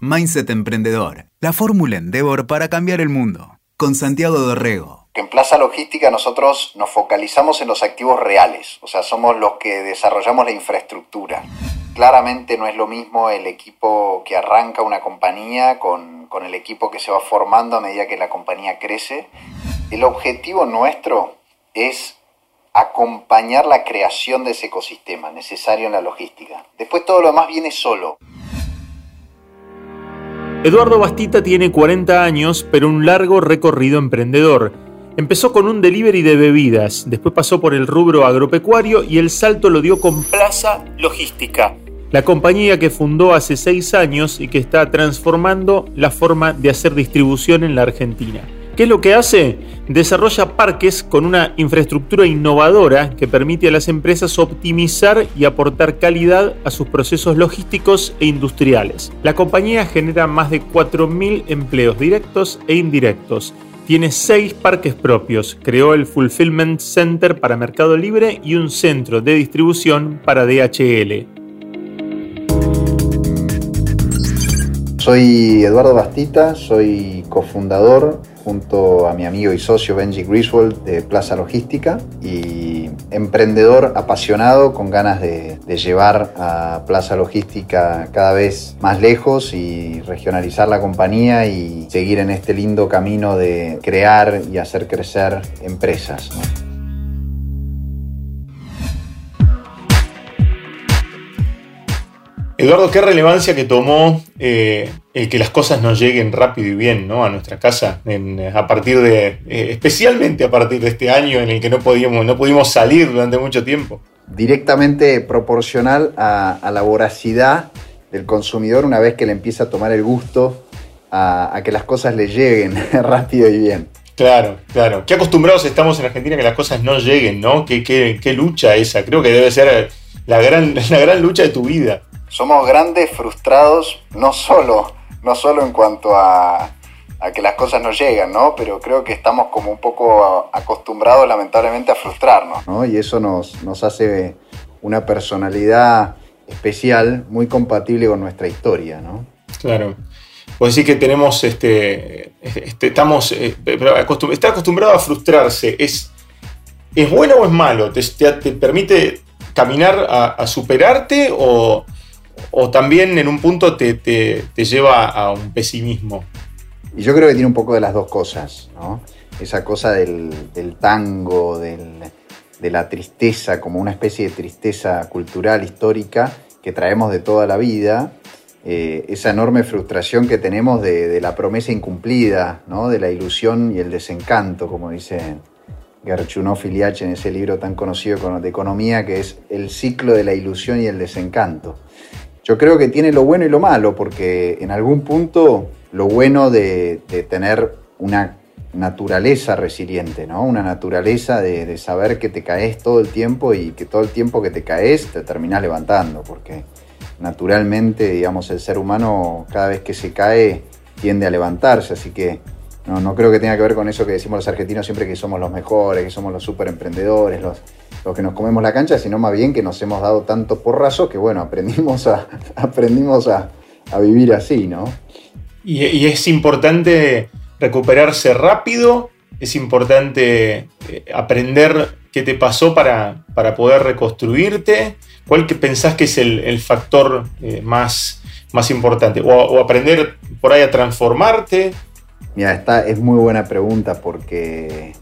Mindset Emprendedor, la fórmula Endeavor para cambiar el mundo. Con Santiago Dorrego. En Plaza Logística nosotros nos focalizamos en los activos reales, o sea, somos los que desarrollamos la infraestructura. Claramente no es lo mismo el equipo que arranca una compañía con, con el equipo que se va formando a medida que la compañía crece. El objetivo nuestro es acompañar la creación de ese ecosistema necesario en la logística. Después todo lo demás viene solo. Eduardo Bastita tiene 40 años, pero un largo recorrido emprendedor. Empezó con un delivery de bebidas, después pasó por el rubro agropecuario y el salto lo dio con Plaza Logística, la compañía que fundó hace seis años y que está transformando la forma de hacer distribución en la Argentina. ¿Qué es lo que hace? Desarrolla parques con una infraestructura innovadora que permite a las empresas optimizar y aportar calidad a sus procesos logísticos e industriales. La compañía genera más de 4.000 empleos directos e indirectos. Tiene seis parques propios, creó el Fulfillment Center para Mercado Libre y un centro de distribución para DHL. Soy Eduardo Bastita, soy cofundador junto a mi amigo y socio Benji Griswold de Plaza Logística y emprendedor apasionado con ganas de, llevar a Plaza Logística cada vez más lejos y regionalizar la compañía y seguir en este lindo camino de crear y hacer crecer empresas. Eduardo, ¿qué relevancia que tomó eh, el que las cosas nos lleguen rápido y bien ¿no? a nuestra casa a partir de, eh, especialmente a partir de este año en el que no, podíamos, no pudimos salir durante mucho tiempo? Directamente proporcional a, la voracidad del consumidor una vez que le empieza a tomar el gusto a, que las cosas le lleguen rápido y bien. Claro, claro. Qué acostumbrados estamos en Argentina a que las cosas no lleguen, ¿no? Qué, qué lucha esa. Creo que debe ser la gran, la gran lucha de tu vida somos grandes frustrados, no solo, no solo en cuanto a, que las cosas no llegan, ¿no? Pero creo que estamos como un poco acostumbrados lamentablemente a frustrarnos, ¿no? Y eso nos, nos hace una personalidad especial, muy compatible con nuestra historia, ¿no? Claro. Pues sí que tenemos, este, este estamos, eh, estar acostumbrado a frustrarse, ¿es, ¿es bueno o es malo? ¿Te, te, permite caminar a, a superarte o, o también en un punto te, lleva a un pesimismo? Y yo creo que tiene un poco de las dos cosas, ¿no? Esa cosa del, tango, de la tristeza, como una especie de tristeza cultural, histórica, que traemos de toda la vida, eh, esa enorme frustración que tenemos de, la promesa incumplida, ¿no? de la ilusión y el desencanto, como dice Gerchunov Iliach en ese libro tan conocido de economía, que es El ciclo de la ilusión y el desencanto yo creo que tiene lo bueno y lo malo, porque en algún punto lo bueno de, tener una naturaleza resiliente, ¿no? Una naturaleza de, saber que te caes todo el tiempo y que todo el tiempo que te caes te terminas levantando, porque naturalmente, digamos, el ser humano cada vez que se cae tiende a levantarse, así que no, no creo que tenga que ver con eso que decimos los argentinos siempre que somos los mejores, que somos los super emprendedores, los, los que nos comemos la cancha, sino más bien que nos hemos dado tanto porrazo que, bueno, aprendimos a, aprendimos a, vivir así, ¿no? Y, es importante recuperarse rápido, es importante eh, aprender qué te pasó para, para poder reconstruirte. ¿Cuál que pensás que es el, factor eh, más, más importante? O, o, aprender por ahí a transformarte. Mira, esta es muy buena pregunta porque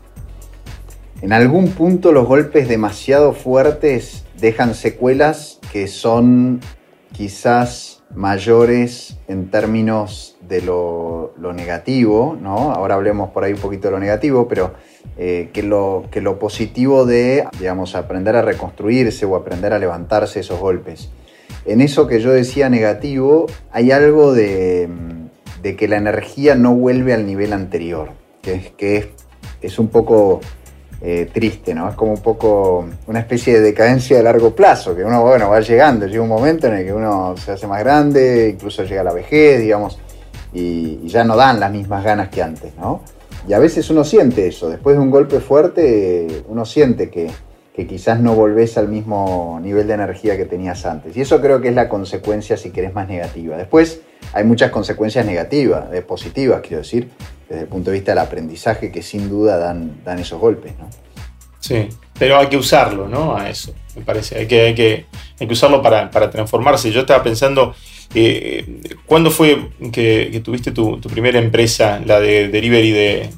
en algún punto los golpes demasiado fuertes dejan secuelas que son quizás mayores en términos de lo, negativo, ¿no? Ahora hablemos por ahí un poquito de lo negativo, pero eh, que, lo, que lo positivo de, digamos, aprender a reconstruirse o aprender a levantarse esos golpes. En eso que yo decía negativo, hay algo de, que la energía no vuelve al nivel anterior, que, que es, es un poco eh, triste, ¿no? Es como un poco una especie de decadencia de largo plazo, que uno, bueno, va llegando, llega un momento en el que uno se hace más grande, incluso llega a la vejez, digamos, y, ya no dan las mismas ganas que antes, ¿no? Y a veces uno siente eso, después de un golpe fuerte, uno siente que, que quizás no volvés al mismo nivel de energía que tenías antes. Y eso creo que es la consecuencia, si querés, más negativa. Después hay muchas consecuencias negativas, eh, positivas, quiero decir, desde el punto de vista del aprendizaje, que sin duda dan, dan esos golpes, ¿no? Sí, pero hay que usarlo, ¿no? A eso, me parece. Hay que, hay que, hay que usarlo para, transformarse. Yo estaba pensando, eh, ¿cuándo fue que, tuviste tu, primera empresa, la de delivery de,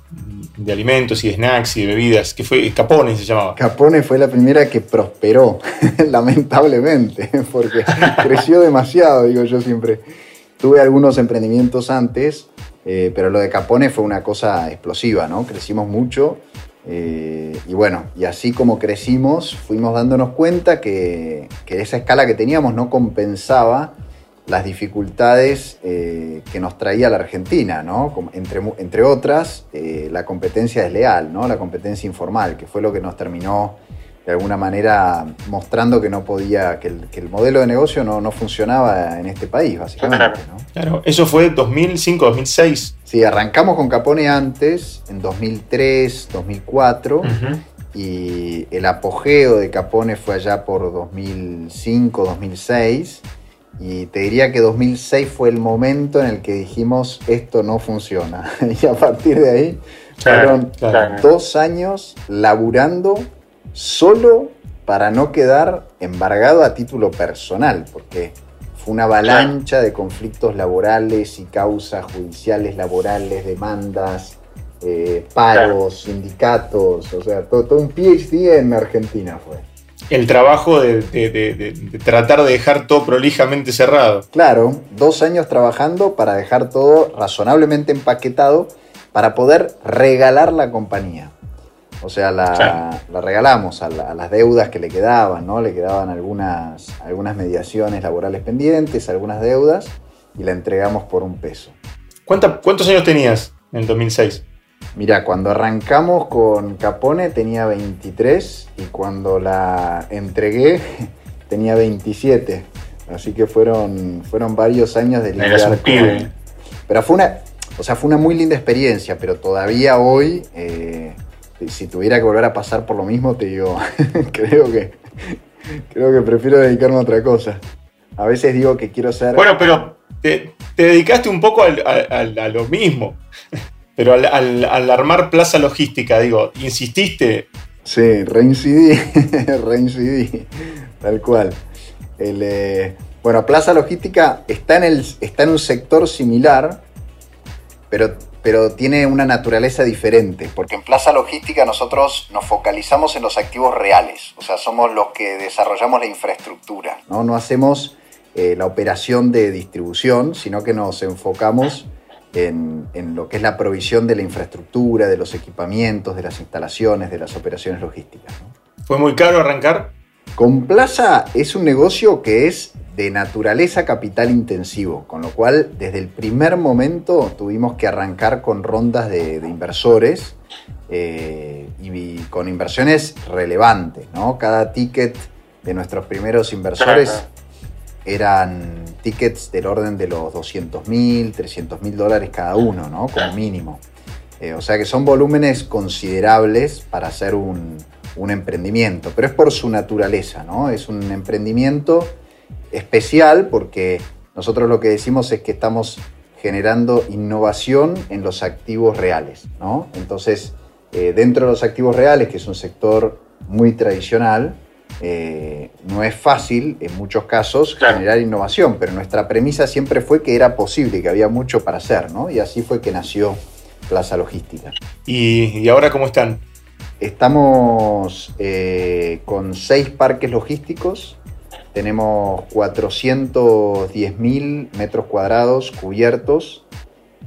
de, alimentos y de snacks y de bebidas? Que fue Capone, se llamaba. Capone fue la primera que prosperó, lamentablemente, porque creció demasiado, digo yo siempre. Tuve algunos emprendimientos antes, eh, pero lo de Capone fue una cosa explosiva, ¿no? Crecimos mucho eh, y bueno, y así como crecimos, fuimos dándonos cuenta que, esa escala que teníamos no compensaba las dificultades eh, que nos traía la Argentina, ¿no? Entre, entre otras, la competencia desleal, ¿no? La competencia informal, que fue lo que nos terminó de alguna manera mostrando que no podía, que el, modelo de negocio no, no, funcionaba en este país, básicamente. Claro, eso fue 2005, 2006. Sí, arrancamos con Capone antes, en 2003, 2004, y el apogeo de Capone fue allá por 2005, 2006. Y te diría que 2006 fue el momento en el que dijimos esto no funciona. y a partir de ahí fueron dos años laburando solo para no quedar embargado a título personal, porque fue una avalancha de conflictos laborales y causas judiciales laborales, demandas, eh, paros, sindicatos, o sea, todo, un PhD en Argentina fue. El trabajo de, tratar de dejar todo prolijamente cerrado. Claro, dos años trabajando para dejar todo razonablemente empaquetado para poder regalar la compañía. O sea, la, regalamos a, las deudas que le quedaban, ¿no? Le quedaban algunas, algunas mediaciones laborales pendientes, algunas deudas, y la entregamos por un peso. ¿Cuántos años tenías en el 2006? Mira, cuando arrancamos con Capone tenía 23 y cuando la entregué tenía 27. Así que fueron, fueron varios años de lidiar con... Pero fue una, o sea, fue una muy linda experiencia, pero todavía hoy... Eh, si tuviera que volver a pasar por lo mismo, te digo, creo que creo que prefiero dedicarme a otra cosa. A veces digo que quiero ser. Bueno, pero te, dedicaste un poco a lo mismo. Pero al, armar plaza logística, digo, insististe. Sí, reincidí, reincidí, tal cual. Eh, bueno, plaza logística está en, el, está en un sector similar, pero pero tiene una naturaleza diferente, porque en Plaza Logística nosotros nos focalizamos en los activos reales, o sea, somos los que desarrollamos la infraestructura, no, no hacemos eh, la operación de distribución, sino que nos enfocamos en, lo que es la provisión de la infraestructura, de los equipamientos, de las instalaciones, de las operaciones logísticas. ¿Fue muy caro arrancar? Con Plaza es un negocio que es de naturaleza capital intensivo, con lo cual desde el primer momento tuvimos que arrancar con rondas de, inversores eh, y, con inversiones relevantes. ¿no? Cada ticket de nuestros primeros inversores eran tickets del orden de los 200 mil, 300 mil dólares cada uno, ¿no? como mínimo. Eh, o sea que son volúmenes considerables para hacer un, un emprendimiento, pero es por su naturaleza, ¿no? Es un emprendimiento especial porque nosotros lo que decimos es que estamos generando innovación en los activos reales, ¿no? Entonces, eh, dentro de los activos reales, que es un sector muy tradicional, eh, no es fácil en muchos casos generar innovación, pero nuestra premisa siempre fue que era posible, que había mucho para hacer, ¿no? Y así fue que nació Plaza Logística. ¿Y, y ahora cómo están? Estamos eh, con seis parques logísticos, tenemos 410.000 metros cuadrados cubiertos.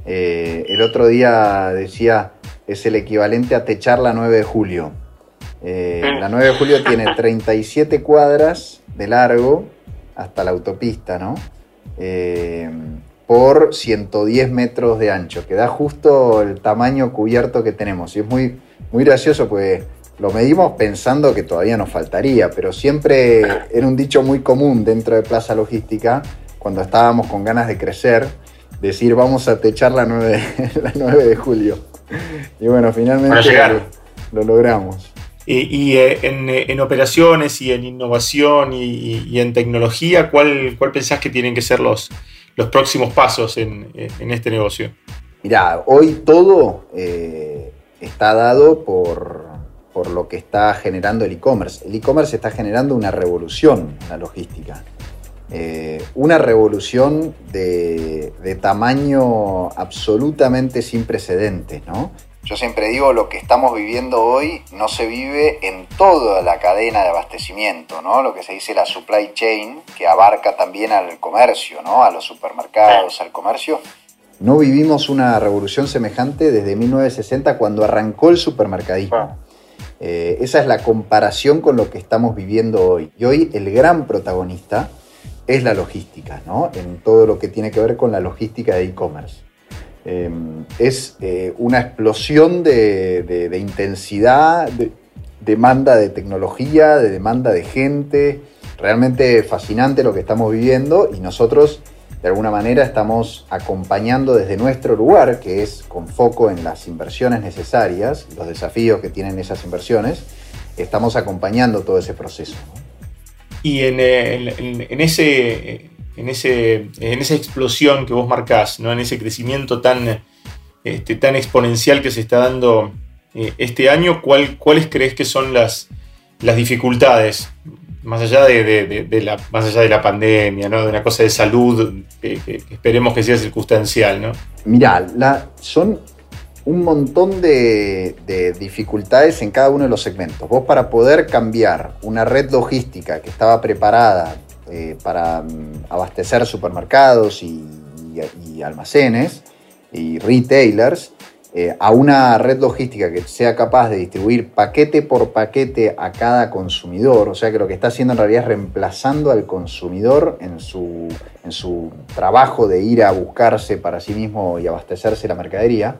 Eh, el otro día decía, es el equivalente a techar la 9 de julio. Eh, la 9 de julio tiene 37 cuadras de largo hasta la autopista, ¿no? por 110 metros de ancho, que da justo el tamaño cubierto que tenemos. Y es muy, muy gracioso, pues lo medimos pensando que todavía nos faltaría, pero siempre era un dicho muy común dentro de Plaza Logística, cuando estábamos con ganas de crecer, decir vamos a techar la 9, la 9 de julio. Y bueno, finalmente lo, logramos. Y, eh, en, operaciones y en innovación y, en tecnología, ¿cuál, ¿cuál pensás que tienen que ser los, los próximos pasos en, este negocio? Mirá, hoy todo eh, está dado por, lo que está generando el e-commerce. El e-commerce está generando una revolución en la logística. Eh, una revolución de, de, tamaño absolutamente sin precedentes, ¿no? Yo siempre digo, lo que estamos viviendo hoy no se vive en toda la cadena de abastecimiento, ¿no? Lo que se dice la supply chain, que abarca también al comercio, ¿no? A los supermercados, al comercio. No vivimos una revolución semejante desde 1960 cuando arrancó el supermercadismo. Eh, esa es la comparación con lo que estamos viviendo hoy. Y hoy el gran protagonista es la logística, ¿no? En todo lo que tiene que ver con la logística de e-commerce. Em, es eh, una explosión de, intensidad, de demanda de tecnología, de demanda de gente. Realmente fascinante lo que estamos viviendo y nosotros de alguna manera estamos acompañando desde nuestro lugar, que es con foco en las inversiones necesarias, los desafíos que tienen esas inversiones, estamos acompañando todo ese proceso. Y en, en, ese, en, ese, en esa explosión que vos marcás, ¿no? en ese crecimiento tan, este, tan exponencial que se está dando eh, este año, ¿cuál, ¿cuáles crees que son las, las dificultades? Más allá de, la, más allá de la pandemia, ¿no? de una cosa de salud que, esperemos que sea circunstancial. ¿no? Mirá, la, son un montón de, de, dificultades en cada uno de los segmentos. Vos para poder cambiar una red logística que estaba preparada eh, para mm, abastecer supermercados y, almacenes y retailers eh, a una red logística que sea capaz de distribuir paquete por paquete a cada consumidor, o sea que lo que está haciendo en realidad es reemplazando al consumidor en su, en su trabajo de ir a buscarse para sí mismo y abastecerse la mercadería,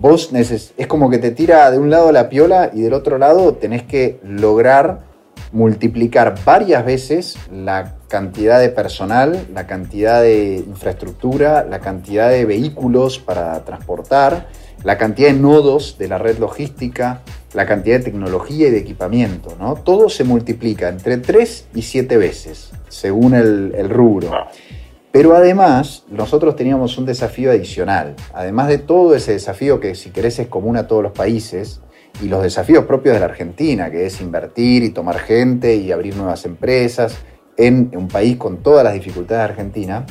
vos es como que te tira de un lado la piola y del otro lado tenés que lograr multiplicar varias veces la cantidad de personal, la cantidad de infraestructura, la cantidad de vehículos para transportar, la cantidad de nodos de la red logística, la cantidad de tecnología y de equipamiento. ¿no? Todo se multiplica entre 3 y 7 veces, según el, el rubro. Pero además, nosotros teníamos un desafío adicional. Además de todo ese desafío que si querés es común a todos los países, y los desafíos propios de la Argentina, que es invertir y tomar gente y abrir nuevas empresas en un país con todas las dificultades de Argentina,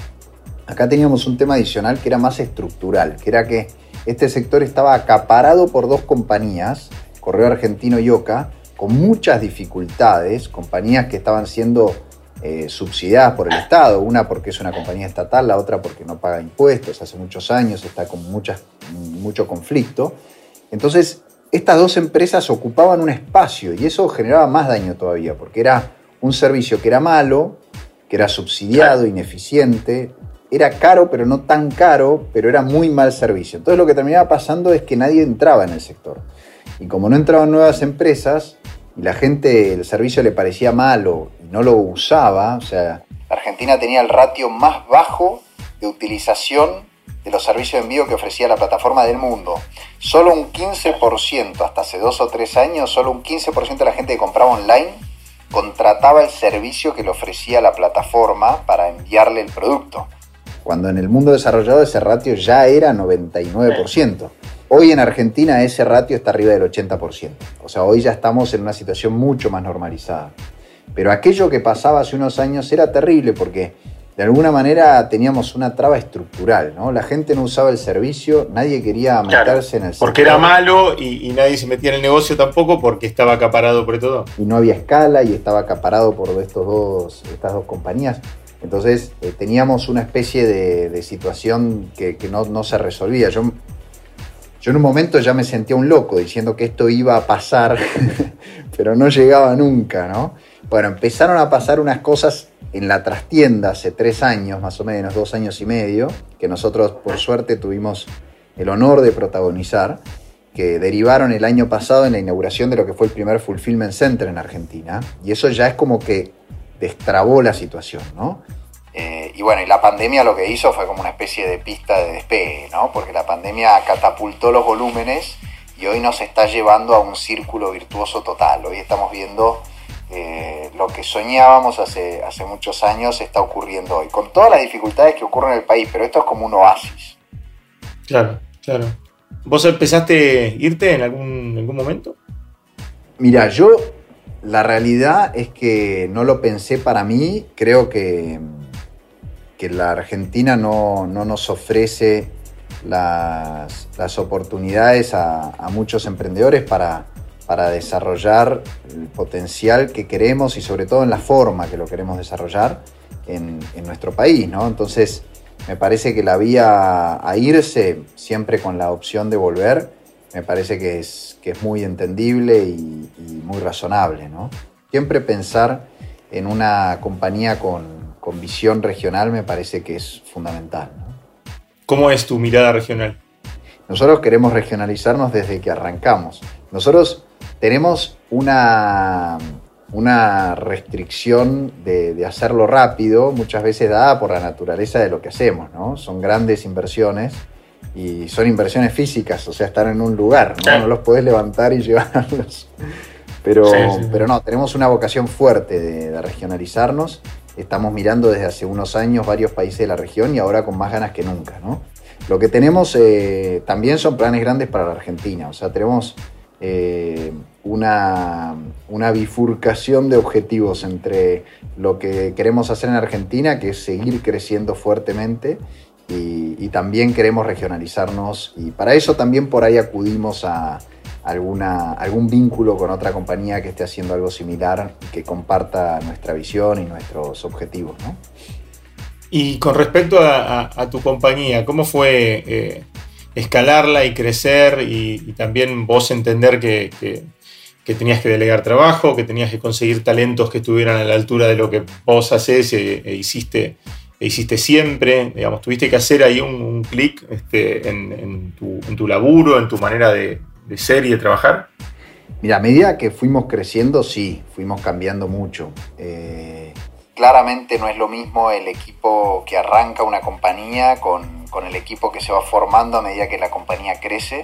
acá teníamos un tema adicional que era más estructural, que era que este sector estaba acaparado por dos compañías, Correo Argentino y Oca, con muchas dificultades, compañías que estaban siendo eh, subsidiadas por el Estado, una porque es una compañía estatal, la otra porque no paga impuestos hace muchos años, está con muchas, mucho conflicto. Entonces, estas dos empresas ocupaban un espacio y eso generaba más daño todavía, porque era un servicio que era malo, que era subsidiado, ineficiente, era caro, pero no tan caro, pero era muy mal servicio. Entonces lo que terminaba pasando es que nadie entraba en el sector. Y como no entraban nuevas empresas y la gente el servicio le parecía malo y no lo usaba, o sea, Argentina tenía el ratio más bajo de utilización de los servicios de envío que ofrecía la plataforma del mundo. Solo un 15%, hasta hace dos o tres años, solo un 15% de la gente que compraba online contrataba el servicio que le ofrecía la plataforma para enviarle el producto. Cuando en el mundo desarrollado ese ratio ya era 99%. Hoy en Argentina ese ratio está arriba del 80%. O sea, hoy ya estamos en una situación mucho más normalizada. Pero aquello que pasaba hace unos años era terrible porque de alguna manera teníamos una traba estructural, ¿no? La gente no usaba el servicio, nadie quería meterse en el Porque era malo y, nadie se metía en el negocio tampoco porque estaba acaparado por todo. Y no había escala y estaba acaparado por estos dos, estas dos compañías. Entonces eh, teníamos una especie de, situación que, no, no, se resolvía. Yo, yo en un momento ya me sentía un loco diciendo que esto iba a pasar, pero no llegaba nunca, ¿no? Bueno, empezaron a pasar unas cosas en la trastienda hace tres años, más o menos, dos años y medio, que nosotros por suerte tuvimos el honor de protagonizar, que derivaron el año pasado en la inauguración de lo que fue el primer Fulfillment Center en Argentina. Y eso ya es como que destrabó la situación, ¿no? Eh, y bueno, y la pandemia lo que hizo fue como una especie de pista de despegue, ¿no? Porque la pandemia catapultó los volúmenes y hoy nos está llevando a un círculo virtuoso total. Hoy estamos viendo eh, lo que soñábamos hace, hace muchos años está ocurriendo hoy, con todas las dificultades que ocurren en el país, pero esto es como un oasis. Claro, claro. ¿Vos empezaste a irte en algún, algún momento? Mira, yo la realidad es que no lo pensé para mí, creo que, que la Argentina no, nos ofrece las, oportunidades a, a muchos emprendedores para para desarrollar el potencial que queremos y sobre todo en la forma que lo queremos desarrollar en, nuestro país, ¿no? Entonces, me parece que la vía a irse, siempre con la opción de volver, me parece que es, que es muy entendible y, muy razonable, ¿no? Siempre pensar en una compañía con, visión regional me parece que es fundamental. ¿Cómo es tu mirada regional? Nosotros queremos regionalizarnos desde que arrancamos. Nosotros tenemos una, una restricción de, hacerlo rápido, muchas veces dada por la naturaleza de lo que hacemos, ¿no? Son grandes inversiones y son inversiones físicas, o sea, estar en un lugar, ¿no? No los puedes levantar y llevarlos. Pero, pero no, tenemos una vocación fuerte de, regionalizarnos. Estamos mirando desde hace unos años varios países de la región y ahora con más ganas que nunca, ¿no? Lo que tenemos eh, también son planes grandes para la Argentina, o sea, tenemos eh, una, bifurcación de objetivos entre lo que queremos hacer en Argentina, que es seguir creciendo fuertemente, y, también queremos regionalizarnos, y para eso también por ahí acudimos a alguna, algún vínculo con otra compañía que esté haciendo algo similar que comparta nuestra visión y nuestros objetivos. Y con respecto a, tu compañía, ¿cómo fue eh, escalarla y crecer y, también vos entender que, tenías que delegar trabajo, que tenías que conseguir talentos que estuvieran a la altura de lo que vos haces e, e hiciste, e hiciste siempre. Digamos, tuviste que hacer ahí un, clic este, en, tu, laburo, en tu manera de, ser y de trabajar. Mira, a medida que fuimos creciendo, sí, fuimos cambiando mucho. Eh, claramente no es lo mismo el equipo que arranca una compañía con con el equipo que se va formando a medida que la compañía crece,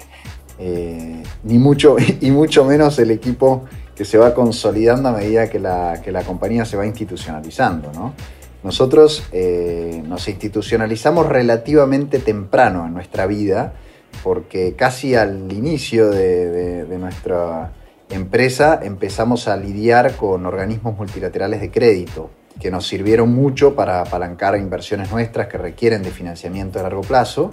eh, ni mucho, y mucho menos el equipo que se va consolidando a medida que la, que la compañía se va institucionalizando. ¿no? Nosotros eh, nos institucionalizamos relativamente temprano en nuestra vida, porque casi al inicio de, de nuestra empresa empezamos a lidiar con organismos multilaterales de crédito que nos sirvieron mucho para apalancar inversiones nuestras que requieren de financiamiento a largo plazo,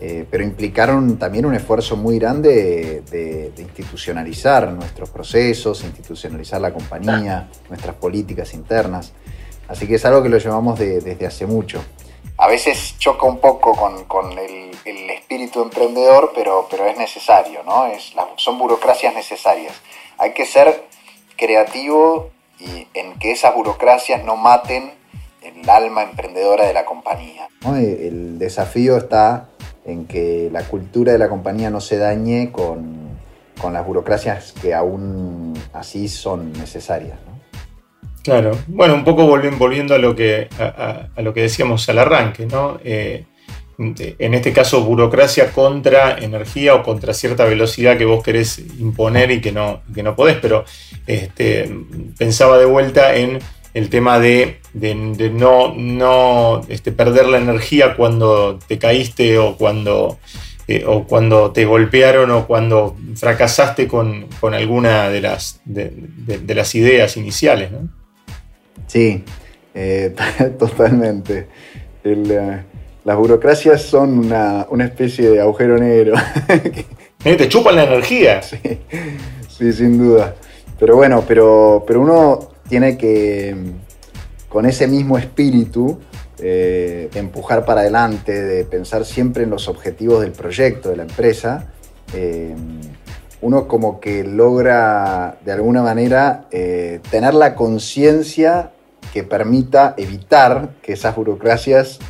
eh, pero implicaron también un esfuerzo muy grande de, institucionalizar nuestros procesos, institucionalizar la compañía, nuestras políticas internas. Así que es algo que lo llevamos desde hace mucho. A veces choca un poco con, el, espíritu emprendedor, pero, pero es necesario, ¿no? Es, son burocracias necesarias. Hay que ser creativo y en que esas burocracias no maten el alma emprendedora de la compañía. El desafío está en que la cultura de la compañía no se dañe con, las burocracias que aún así son necesarias. Claro, bueno, un poco volviendo a lo que, a, lo que decíamos al arranque, ¿no? Eh, en este caso burocracia contra energía o contra cierta velocidad que vos querés imponer y que no, que no podés, pero este, pensaba de vuelta en el tema de, no, no este, perder la energía cuando te caíste o cuando, eh, o cuando te golpearon o cuando fracasaste con, alguna de las, de, las ideas iniciales. ¿no? Sí, eh, totalmente. Eh, las burocracias son una, especie de agujero negro. Eh, te chupan la energía. Sí, sin duda. Pero bueno, pero, pero uno tiene que, con ese mismo espíritu, eh, de empujar para adelante, de pensar siempre en los objetivos del proyecto, de la empresa, eh, uno como que logra de alguna manera tener la conciencia que permita evitar que esas burocracias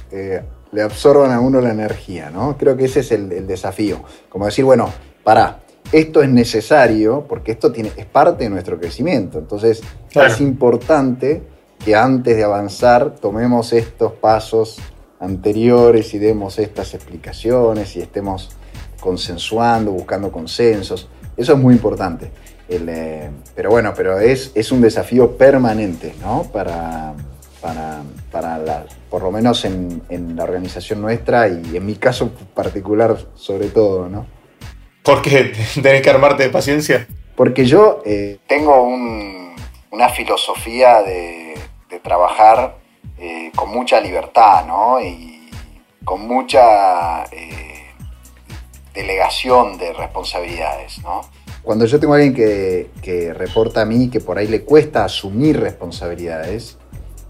le absorban a uno la energía, ¿no? Creo que ese es el, desafío. Como decir, bueno, para, esto es necesario porque esto tiene, es parte de nuestro crecimiento. Entonces, es importante que antes de avanzar tomemos estos pasos anteriores y demos estas explicaciones y estemos consensuando, buscando consensos. Eso es muy importante. Eh, pero bueno, pero es, es un desafío permanente, ¿no? Para, para, la, por lo menos en, la organización nuestra y en mi caso particular sobre todo, ¿no? ¿Por qué? ¿Tenés que armarte de paciencia? Porque yo eh, tengo una filosofía de, trabajar eh, con mucha libertad, ¿no? Y con mucha delegación de responsabilidades, ¿no? Cuando yo tengo a alguien que, reporta a mí que por ahí le cuesta asumir responsabilidades,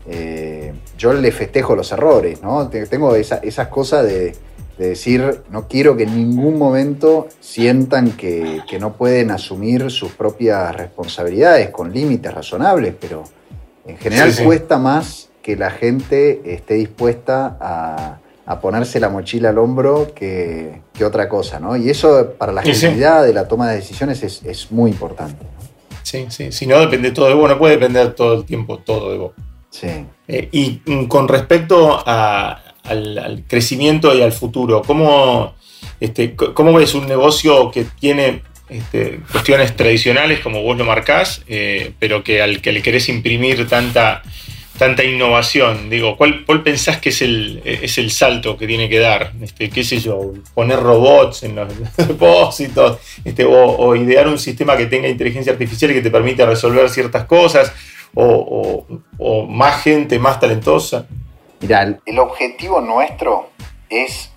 eh, yo le festejo los errores, ¿no? Tengo esas cosas de, decir, no quiero que en ningún momento sientan que, no pueden asumir sus propias responsabilidades con límites razonables, pero en general cuesta más que la gente esté dispuesta a, a ponerse la mochila al hombro que, otra cosa, ¿no? Y eso para la agilidad de la toma de decisiones es, muy importante. Sí, sí, si no depende todo de vos, no puede depender todo el tiempo todo de vos. Sí. Eh, y mm, con respecto al, crecimiento y al futuro, ¿cómo, este, ¿cómo ves un negocio que tiene este, cuestiones tradicionales, como vos lo marcás, eh, pero que al que le querés imprimir tanta tanta innovación? Digo, ¿cuál, pensás que es el, salto que tiene que dar? Este, ¿Qué sé yo? Poner robots en los depósitos, este, o, idear un sistema que tenga inteligencia artificial que te permita resolver ciertas cosas, o, más gente más talentosa. Mira, el objetivo nuestro es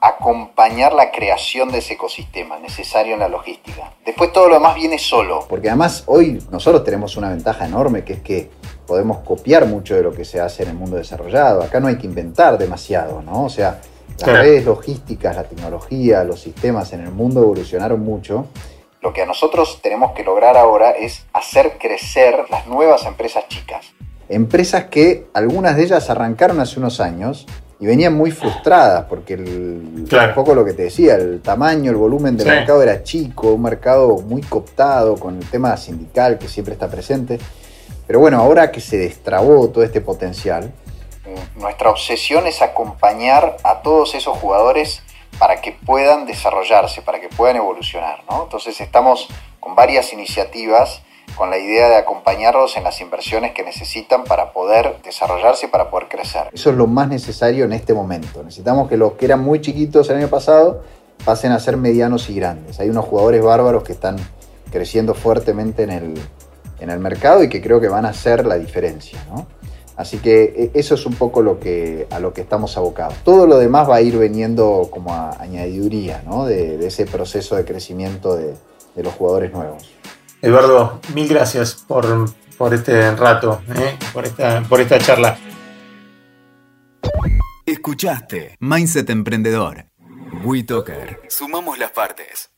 acompañar la creación de ese ecosistema necesario en la logística. Después todo lo demás viene solo. Porque además hoy nosotros tenemos una ventaja enorme que es que podemos copiar mucho de lo que se hace en el mundo desarrollado. Acá no hay que inventar demasiado, ¿no? O sea, las redes logísticas, la tecnología, los sistemas en el mundo evolucionaron mucho. Lo que a nosotros tenemos que lograr ahora es hacer crecer las nuevas empresas chicas. Empresas que algunas de ellas arrancaron hace unos años y venían muy frustradas porque el, un poco lo que te decía, el tamaño, el volumen del mercado era chico, un mercado muy cooptado con el tema sindical que siempre está presente. Pero bueno, ahora que se destrabó todo este potencial, nuestra obsesión es acompañar a todos esos jugadores para que puedan desarrollarse, para que puedan evolucionar. ¿no? Entonces estamos con varias iniciativas con la idea de acompañarlos en las inversiones que necesitan para poder desarrollarse para poder crecer. Eso es lo más necesario en este momento. Necesitamos que los que eran muy chiquitos el año pasado pasen a ser medianos y grandes. Hay unos jugadores bárbaros que están creciendo fuertemente en el, en el mercado y que creo que van a hacer la diferencia. ¿no? Así que e, eso es un poco lo que, a lo que estamos abocados. Todo lo demás va a ir veniendo como a añadiduría ¿no? de, ese proceso de crecimiento de, los jugadores nuevos. Eduardo, mil gracias por, por este rato, ¿eh? por, esta, por esta charla. Escuchaste Mindset Emprendedor. WeToker. Sumamos las partes.